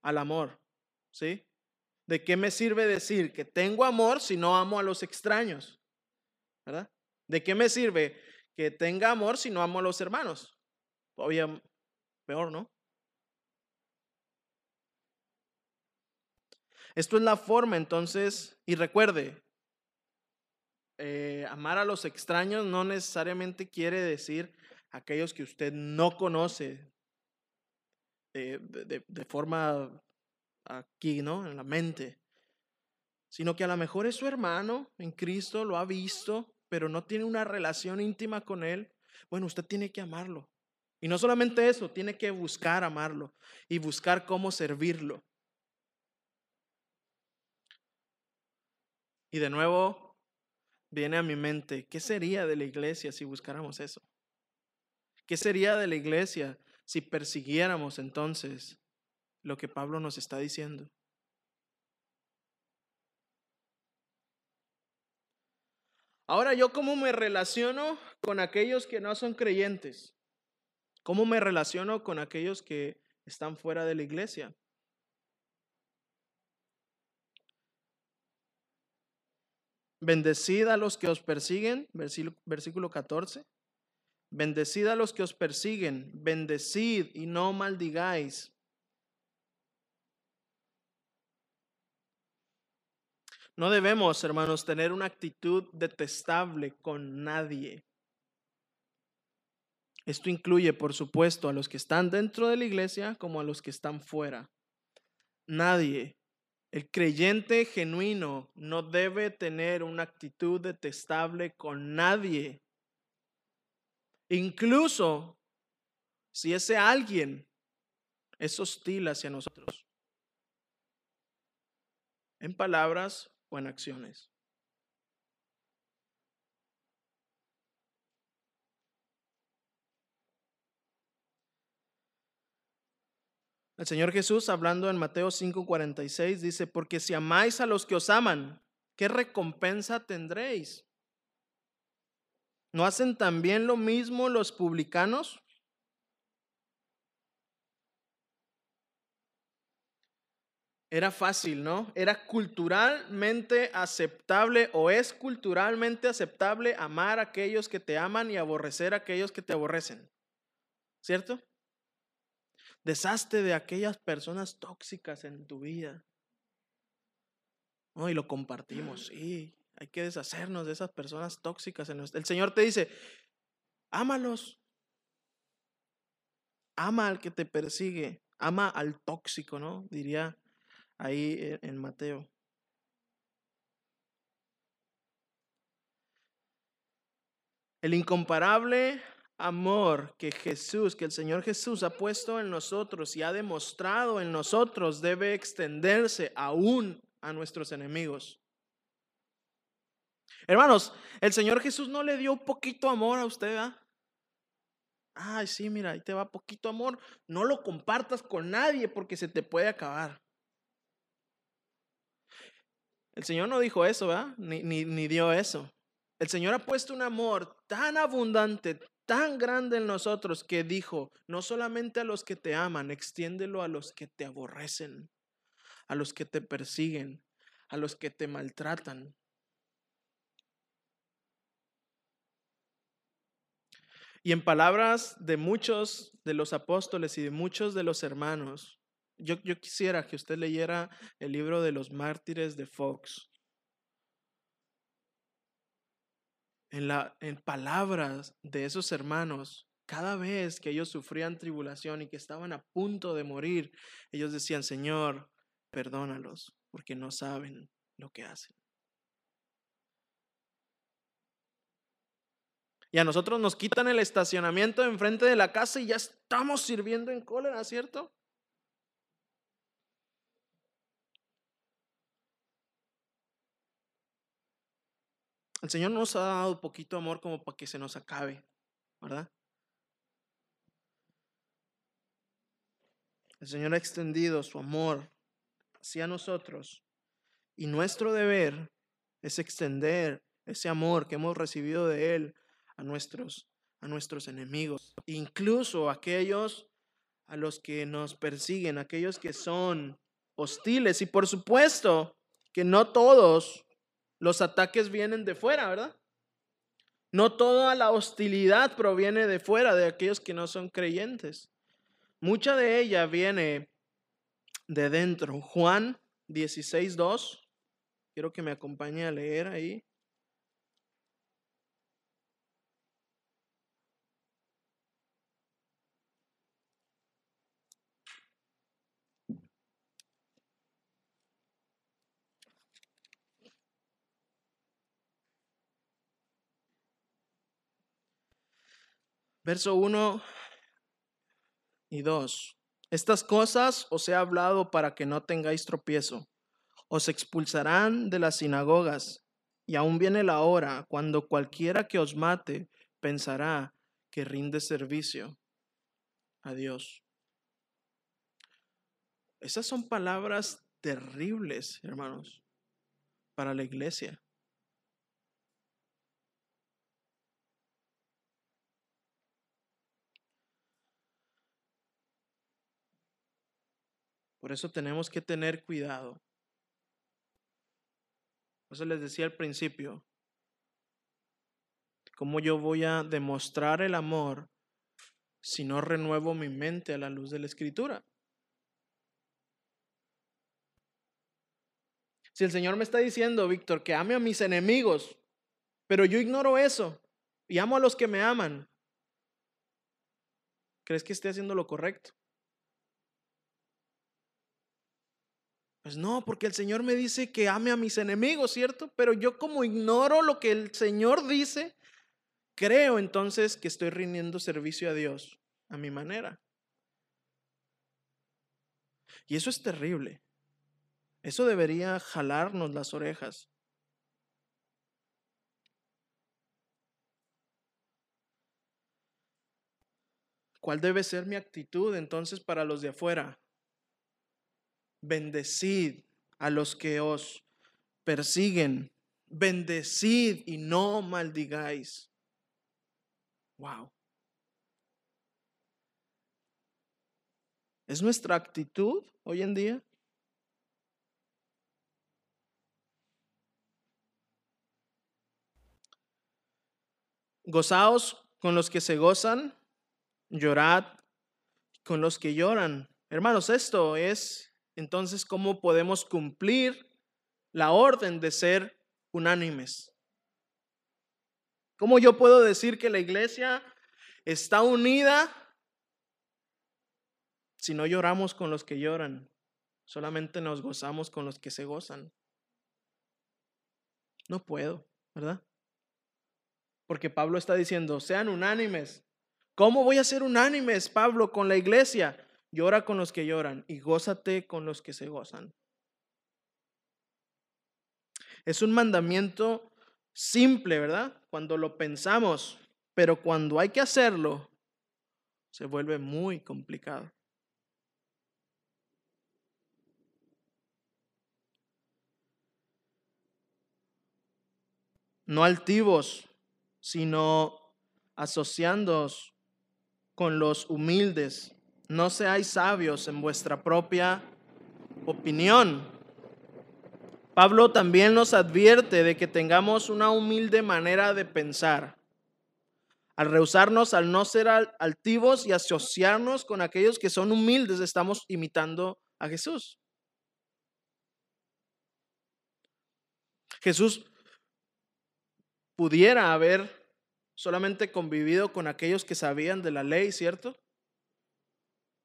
al amor, ¿sí? ¿De qué me sirve decir que tengo amor si no amo a los extraños? ¿Verdad? ¿De qué me sirve que tenga amor si no amo a los hermanos? Todavía peor, ¿no? Esto es la forma, entonces, y recuerde, eh, amar a los extraños no necesariamente quiere decir aquellos que usted no conoce de, de forma aquí, ¿no? En la mente, sino que a lo mejor es su hermano en Cristo, lo ha visto, pero no tiene una relación íntima con él. Bueno, usted tiene que amarlo. Y no solamente eso, tiene que buscar amarlo y buscar cómo servirlo. Y de nuevo viene a mi mente, ¿qué sería de la iglesia si buscáramos eso? ¿Qué sería de la iglesia si persiguiéramos entonces lo que Pablo nos está diciendo? Ahora, ¿yo cómo me relaciono con aquellos que no son creyentes? ¿Cómo me relaciono con aquellos que están fuera de la iglesia? Bendecid a los que os persiguen, versículo 14. Bendecid a los que os persiguen, bendecid y no maldigáis. No debemos, hermanos, tener una actitud detestable con nadie. Esto incluye, por supuesto, a los que están dentro de la iglesia como a los que están fuera. Nadie el creyente genuino no debe tener una actitud detestable con nadie. Incluso si ese alguien es hostil hacia nosotros. En palabras o en acciones. El Señor Jesús, hablando en Mateo 5:46, dice, porque si amáis a los que os aman, ¿qué recompensa tendréis? ¿No hacen también lo mismo los publicanos? Era fácil, ¿no? Era culturalmente aceptable o es culturalmente aceptable amar a aquellos que te aman y aborrecer a aquellos que te aborrecen. ¿Cierto? Deshazte de aquellas personas tóxicas en tu vida. y lo compartimos, sí. Hay que deshacernos de esas personas tóxicas. En El Señor te dice, ámalos. Ama al que te persigue. Ama al tóxico, ¿no? Diría ahí e, en Mateo. El incomparable amor que Jesús, que el Señor Jesús ha puesto en nosotros y ha demostrado en nosotros debe extenderse aún a nuestros enemigos. Hermanos, el Señor Jesús no le dio poquito amor a usted, ¿ah? Ay, sí, mira, ahí te va poquito amor. No lo compartas con nadie porque se te puede acabar. El Señor no dijo eso, ¿verdad? Ni, ni, ni dio eso. El Señor ha puesto un amor tan abundante, tan grande en nosotros que dijo, no solamente a los que te aman, extiéndelo a los que te aborrecen, a los que te persiguen, a los que te maltratan. Y en palabras de muchos de los apóstoles y de muchos de los hermanos, yo, yo quisiera que usted leyera el libro de los mártires de Fox. En, la, en palabras de esos hermanos, cada vez que ellos sufrían tribulación y que estaban a punto de morir, ellos decían, Señor, perdónalos, porque no saben lo que hacen. Y a nosotros nos quitan el estacionamiento enfrente de la casa y ya estamos sirviendo en cólera, ¿cierto? El Señor nos ha dado poquito amor como para que se nos acabe, ¿verdad? El Señor ha extendido su amor hacia nosotros y nuestro deber es extender ese amor que hemos recibido de Él a nuestros, a nuestros enemigos, incluso aquellos a los que nos persiguen, aquellos que son hostiles. Y por supuesto que no todos los ataques vienen de fuera, ¿verdad? No toda la hostilidad proviene de fuera, de aquellos que no son creyentes. Mucha de ella viene de dentro. Juan 16, 2. Quiero que me acompañe a leer ahí. Verso 1 y 2. Estas cosas os he hablado para que no tengáis tropiezo. Os expulsarán de las sinagogas, y aún viene la hora cuando cualquiera que os mate pensará que rinde servicio a Dios. Esas son palabras terribles, hermanos, para la iglesia. Por eso tenemos que tener cuidado. Por eso les decía al principio, ¿cómo yo voy a demostrar el amor si no renuevo mi mente a la luz de la escritura? Si el Señor me está diciendo, Víctor, que ame a mis enemigos, pero yo ignoro eso y amo a los que me aman, ¿crees que esté haciendo lo correcto? Pues no, porque el Señor me dice que ame a mis enemigos, ¿cierto? Pero yo como ignoro lo que el Señor dice, creo entonces que estoy rindiendo servicio a Dios a mi manera. Y eso es terrible. Eso debería jalarnos las orejas. ¿Cuál debe ser mi actitud entonces para los de afuera? Bendecid a los que os persiguen, bendecid y no maldigáis. Wow. ¿Es nuestra actitud hoy en día? Gozaos con los que se gozan, llorad con los que lloran. Hermanos, esto es entonces, ¿cómo podemos cumplir la orden de ser unánimes? ¿Cómo yo puedo decir que la iglesia está unida si no lloramos con los que lloran? Solamente nos gozamos con los que se gozan. No puedo, ¿verdad? Porque Pablo está diciendo, sean unánimes. ¿Cómo voy a ser unánimes, Pablo, con la iglesia? Llora con los que lloran y gózate con los que se gozan. Es un mandamiento simple, ¿verdad? Cuando lo pensamos, pero cuando hay que hacerlo, se vuelve muy complicado. No altivos, sino asociándoos con los humildes no seáis sabios en vuestra propia opinión. Pablo también nos advierte de que tengamos una humilde manera de pensar. Al rehusarnos, al no ser altivos y asociarnos con aquellos que son humildes, estamos imitando a Jesús. Jesús pudiera haber solamente convivido con aquellos que sabían de la ley, ¿cierto?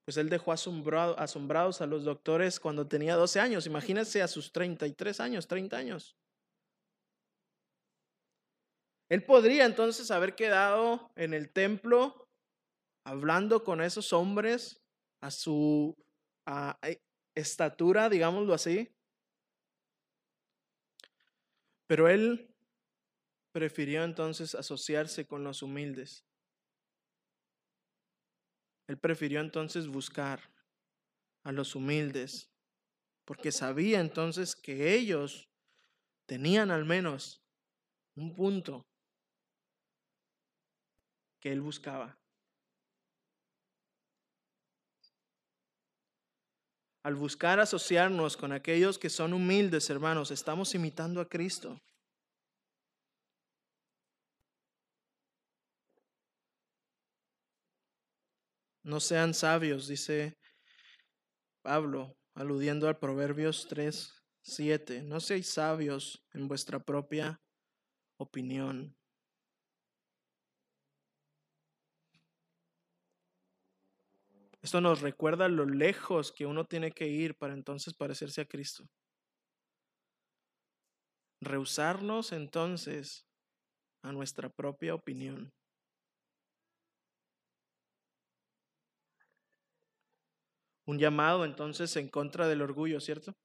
Pues él dejó asombrado, asombrados a los doctores cuando tenía 12 años. Imagínense a sus 33 años, 30 años. Él podría entonces haber quedado en el templo hablando con esos hombres a su eh, estatura, digámoslo así. Pero él prefirió entonces asociarse con los humildes. Él prefirió entonces buscar a los humildes, porque sabía entonces que ellos tenían al menos un punto que él buscaba. Al buscar asociarnos con aquellos que son humildes, hermanos, estamos imitando a Cristo. No sean sabios, dice Pablo, aludiendo al Proverbios 3, 7. No seáis sabios en vuestra propia opinión. Esto nos recuerda lo lejos que uno tiene que ir para entonces parecerse a Cristo. Rehusarnos entonces a nuestra propia opinión. Un llamado entonces en contra del orgullo, ¿cierto?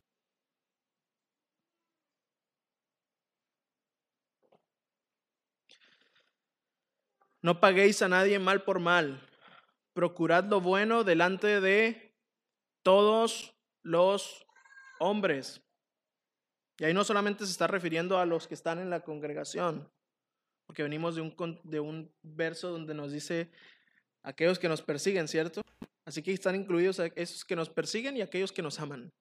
No paguéis a nadie mal por mal. Procurad lo bueno delante de todos los hombres. Y ahí no solamente se está refiriendo a los que están en la congregación, porque venimos de un, de un verso donde nos dice aquellos que nos persiguen, ¿cierto? Así que están incluidos esos que nos persiguen y aquellos que nos aman.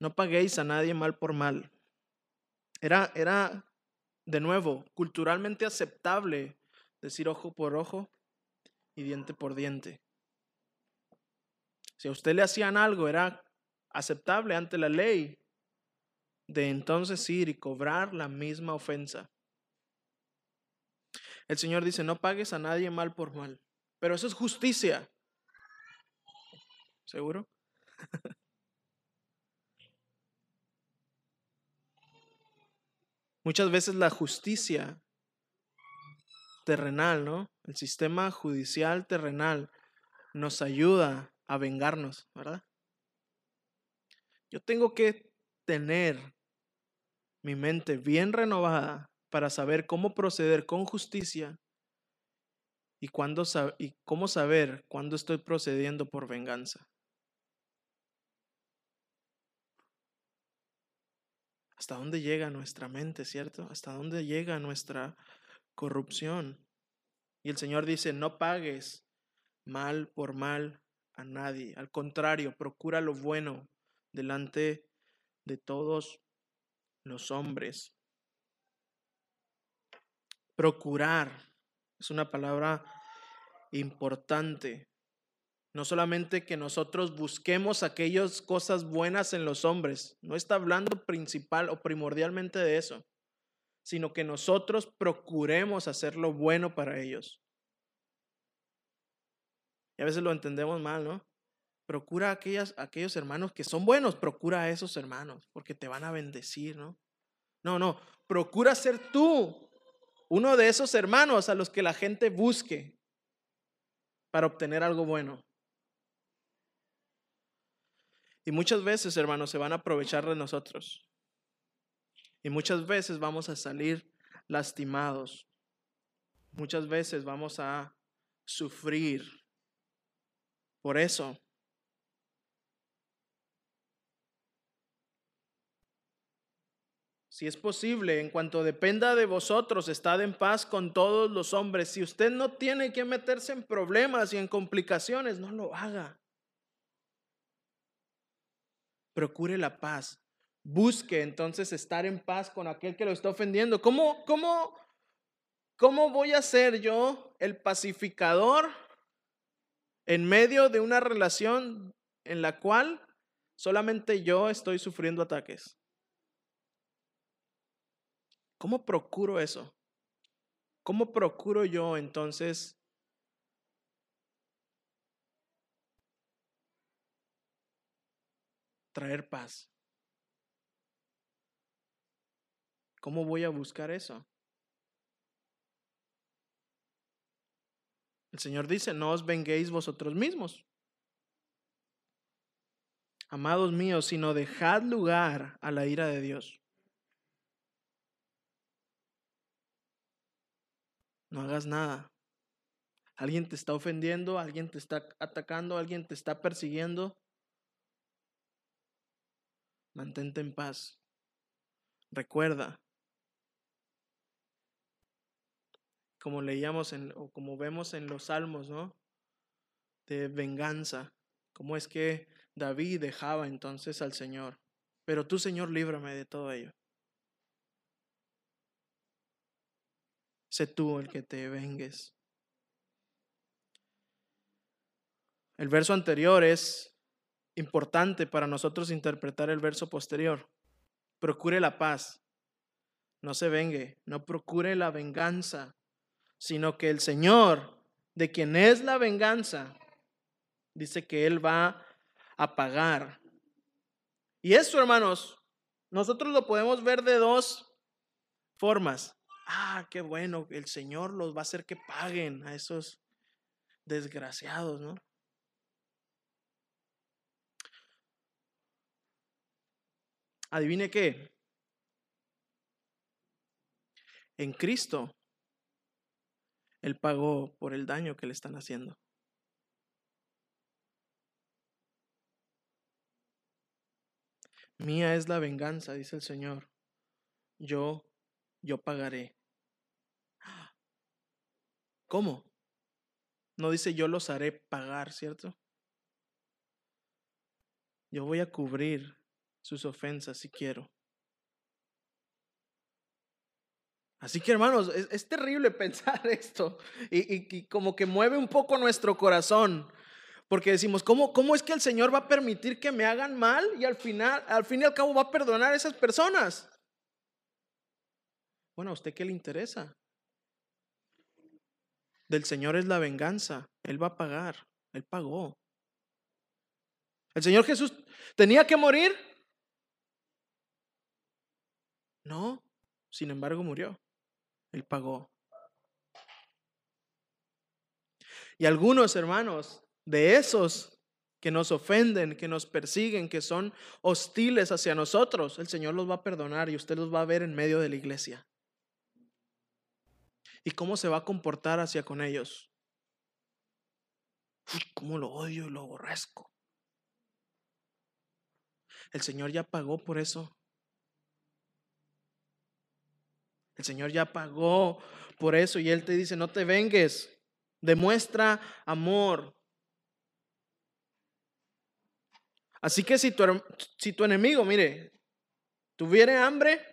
No paguéis a nadie mal por mal. Era, era de nuevo, culturalmente aceptable decir ojo por ojo y diente por diente. Si a usted le hacían algo, era aceptable ante la ley de entonces ir y cobrar la misma ofensa. El Señor dice, no pagues a nadie mal por mal, pero eso es justicia. ¿Seguro? Muchas veces la justicia terrenal, ¿no? El sistema judicial terrenal nos ayuda a vengarnos, ¿verdad? Yo tengo que tener mi mente bien renovada para saber cómo proceder con justicia y, cómo saber cuándo estoy procediendo por venganza. ¿Hasta dónde llega nuestra mente, cierto? ¿Hasta dónde llega nuestra corrupción? Y el Señor dice, no pagues mal por mal a nadie. Al contrario, procura lo bueno delante de todos los hombres. Procurar es una palabra importante. No solamente que nosotros busquemos aquellas cosas buenas en los hombres, no está hablando principal o primordialmente de eso, sino que nosotros procuremos hacer lo bueno para ellos. Y a veces lo entendemos mal, ¿no? Procura a aquellos hermanos que son buenos, procura a esos hermanos, porque te van a bendecir, ¿no? No, no, procura ser tú uno de esos hermanos a los que la gente busque para obtener algo bueno. Y muchas veces, hermanos, se van a aprovechar de nosotros. Y muchas veces vamos a salir lastimados. Muchas veces vamos a sufrir. Por eso, si es posible, en cuanto dependa de vosotros, estad en paz con todos los hombres. Si usted no tiene que meterse en problemas y en complicaciones, no lo haga procure la paz. Busque entonces estar en paz con aquel que lo está ofendiendo. ¿Cómo, cómo, cómo voy a ser yo el pacificador en medio de una relación en la cual solamente yo estoy sufriendo ataques? ¿Cómo procuro eso? ¿Cómo procuro yo entonces traer paz. ¿Cómo voy a buscar eso? El Señor dice, no os venguéis vosotros mismos. Amados míos, sino dejad lugar a la ira de Dios. No hagas nada. Alguien te está ofendiendo, alguien te está atacando, alguien te está persiguiendo. Mantente en paz. Recuerda, como leíamos en, o como vemos en los salmos, ¿no? De venganza. ¿Cómo es que David dejaba entonces al Señor? Pero tú, Señor, líbrame de todo ello. Sé tú el que te vengues. El verso anterior es importante para nosotros interpretar el verso posterior. Procure la paz, no se vengue, no procure la venganza, sino que el Señor, de quien es la venganza, dice que Él va a pagar. Y eso, hermanos, nosotros lo podemos ver de dos formas. Ah, qué bueno, el Señor los va a hacer que paguen a esos desgraciados, ¿no? Adivine qué. En Cristo, Él pagó por el daño que le están haciendo. Mía es la venganza, dice el Señor. Yo, yo pagaré. ¿Cómo? No dice yo los haré pagar, ¿cierto? Yo voy a cubrir sus ofensas si quiero. Así que hermanos, es, terrible pensar esto y, y, como que mueve un poco nuestro corazón, porque decimos, ¿cómo, ¿cómo es que el Señor va a permitir que me hagan mal y al final, al fin y al cabo va a perdonar a esas personas? Bueno, ¿a usted qué le interesa? Del Señor es la venganza, Él va a pagar, Él pagó. ¿El Señor Jesús tenía que morir? No, sin embargo murió. Él pagó. Y algunos hermanos de esos que nos ofenden, que nos persiguen, que son hostiles hacia nosotros, el Señor los va a perdonar y usted los va a ver en medio de la iglesia. ¿Y cómo se va a comportar hacia con ellos? Uy, ¿Cómo lo odio y lo aborrezco? El Señor ya pagó por eso. El Señor ya pagó por eso y Él te dice, no te vengues, demuestra amor. Así que si tu, si tu enemigo, mire, tuviere hambre,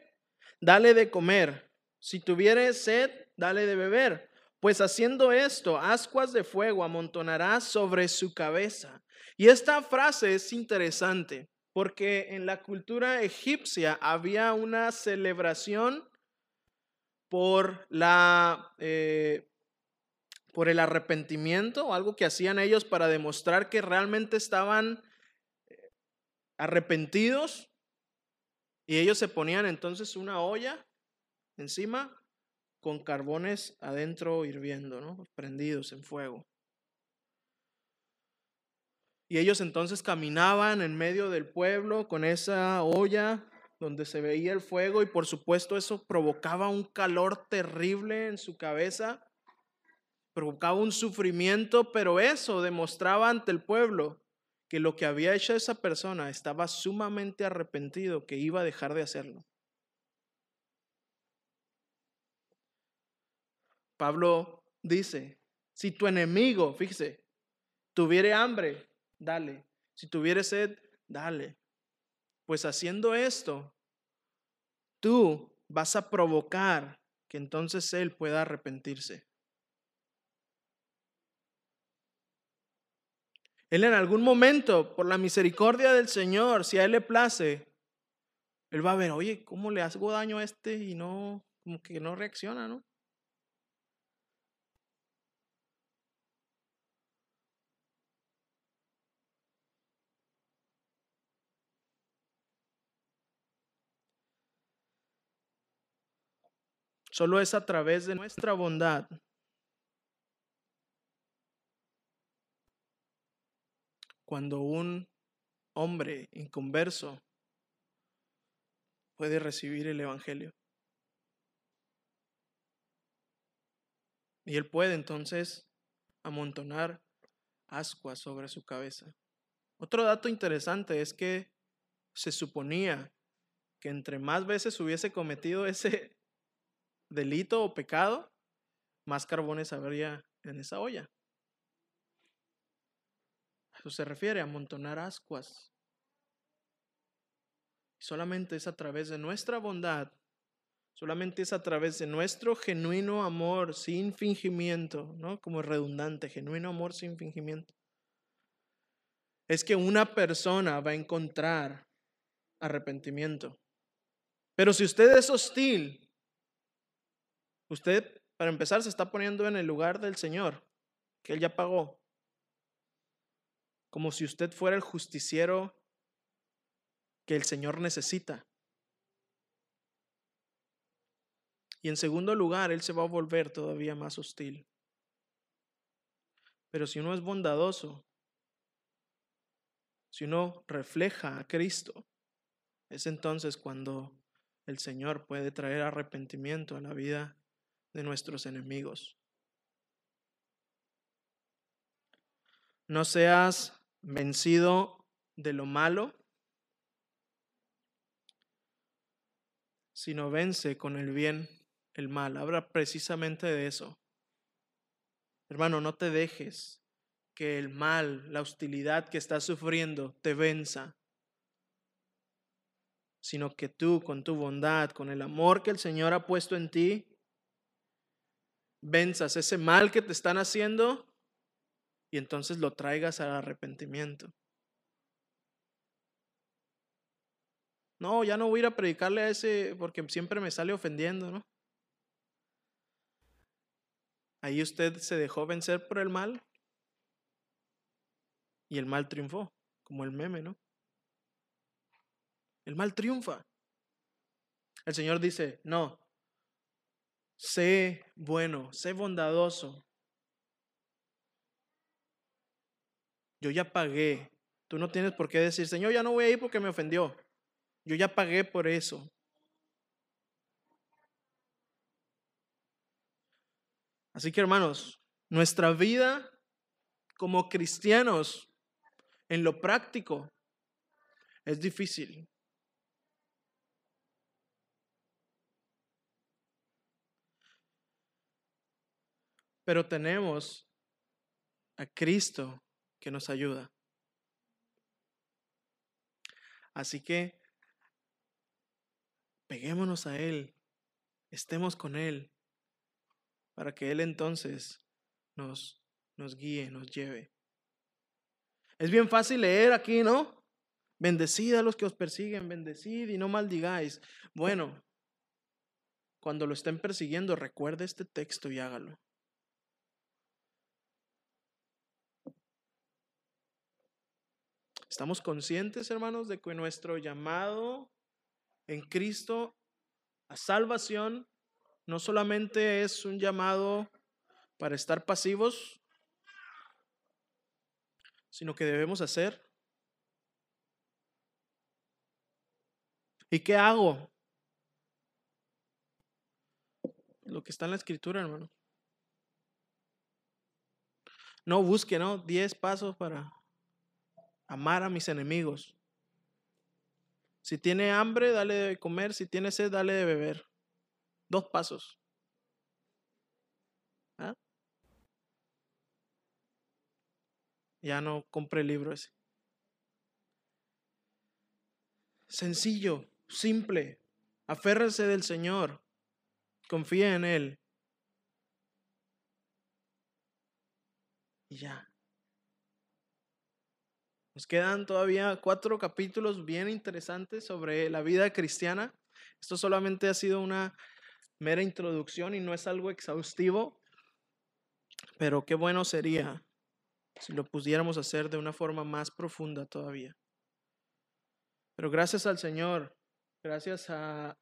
dale de comer. Si tuviere sed, dale de beber. Pues haciendo esto, ascuas de fuego amontonarás sobre su cabeza. Y esta frase es interesante porque en la cultura egipcia había una celebración por, la, eh, por el arrepentimiento, algo que hacían ellos para demostrar que realmente estaban eh, arrepentidos. Y ellos se ponían entonces una olla encima con carbones adentro hirviendo, ¿no? prendidos en fuego. Y ellos entonces caminaban en medio del pueblo con esa olla donde se veía el fuego y por supuesto eso provocaba un calor terrible en su cabeza, provocaba un sufrimiento, pero eso demostraba ante el pueblo que lo que había hecho esa persona estaba sumamente arrepentido, que iba a dejar de hacerlo. Pablo dice, si tu enemigo, fíjese, tuviere hambre, dale. Si tuviere sed, dale. Pues haciendo esto, tú vas a provocar que entonces Él pueda arrepentirse. Él en algún momento, por la misericordia del Señor, si a Él le place, Él va a ver, oye, ¿cómo le hago daño a este? Y no, como que no reacciona, ¿no? Solo es a través de nuestra bondad cuando un hombre inconverso puede recibir el Evangelio. Y él puede entonces amontonar ascuas sobre su cabeza. Otro dato interesante es que se suponía que entre más veces hubiese cometido ese, delito o pecado, más carbones habría en esa olla. eso se refiere, a amontonar ascuas. Solamente es a través de nuestra bondad, solamente es a través de nuestro genuino amor sin fingimiento, ¿no? Como redundante, genuino amor sin fingimiento. es que una persona va a encontrar arrepentimiento. Pero si usted es hostil, usted, para empezar, se está poniendo en el lugar del Señor, que Él ya pagó. Como si usted fuera el justiciero que el Señor necesita. Y en segundo lugar, Él se va a volver todavía más hostil. Pero si uno es bondadoso, si uno refleja a Cristo, es entonces cuando el Señor puede traer arrepentimiento a la vida de nuestros enemigos. No seas vencido de lo malo, sino vence con el bien el mal. Habla precisamente de eso. Hermano, no te dejes que el mal, la hostilidad que estás sufriendo te venza, sino que tú con tu bondad, con el amor que el Señor ha puesto en ti, venzas ese mal que te están haciendo y entonces lo traigas al arrepentimiento. No, ya no voy a ir a predicarle a ese porque siempre me sale ofendiendo, ¿no? Ahí usted se dejó vencer por el mal y el mal triunfó, como el meme, ¿no? El mal triunfa. El Señor dice, no, sé bueno, sé bondadoso. Yo ya pagué. Tú no tienes por qué decir, Señor, ya no voy a ir porque me ofendió. Yo ya pagué por eso. Así que hermanos, nuestra vida como cristianos en lo práctico es difícil. Pero tenemos a Cristo que nos ayuda. Así que peguémonos a Él, estemos con Él, para que Él entonces nos, nos guíe, nos lleve. Es bien fácil leer aquí, ¿no? Bendecid a los que os persiguen, bendecid y no maldigáis. Bueno, cuando lo estén persiguiendo, recuerde este texto y hágalo. Estamos conscientes, hermanos, de que nuestro llamado en Cristo a salvación no solamente es un llamado para estar pasivos, sino que debemos hacer. ¿Y qué hago? Lo que está en la escritura, hermano. No busque, ¿no? Diez pasos para amar a mis enemigos. Si tiene hambre, dale de comer. Si tiene sed, dale de beber. Dos pasos. Ya no compré el libro ese. Sencillo, simple. Aférrese del Señor. Confía en Él. Y ya. Nos quedan todavía cuatro capítulos bien interesantes sobre la vida cristiana. Esto solamente ha sido una mera introducción y no es algo exhaustivo, pero qué bueno sería si lo pudiéramos hacer de una forma más profunda todavía. Pero gracias al Señor, gracias a,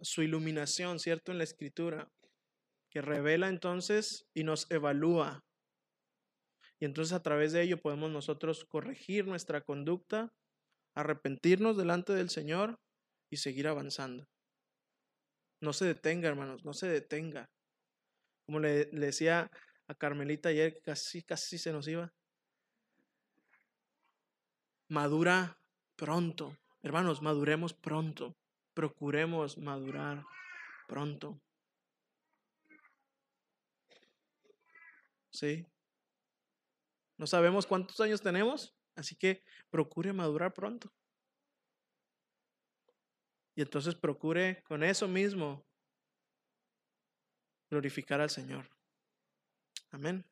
su iluminación, ¿cierto? En la escritura, que revela entonces y nos evalúa. Y entonces a través de ello podemos nosotros corregir nuestra conducta, arrepentirnos delante del Señor y seguir avanzando. No se detenga, hermanos, no se detenga. Como le, decía a Carmelita ayer casi, casi se nos iba. Madura pronto. Hermanos, maduremos pronto. Procuremos madurar pronto. ¿Sí? No sabemos cuántos años tenemos, así que procure madurar pronto. Y entonces procure con eso mismo glorificar al Señor. Amén.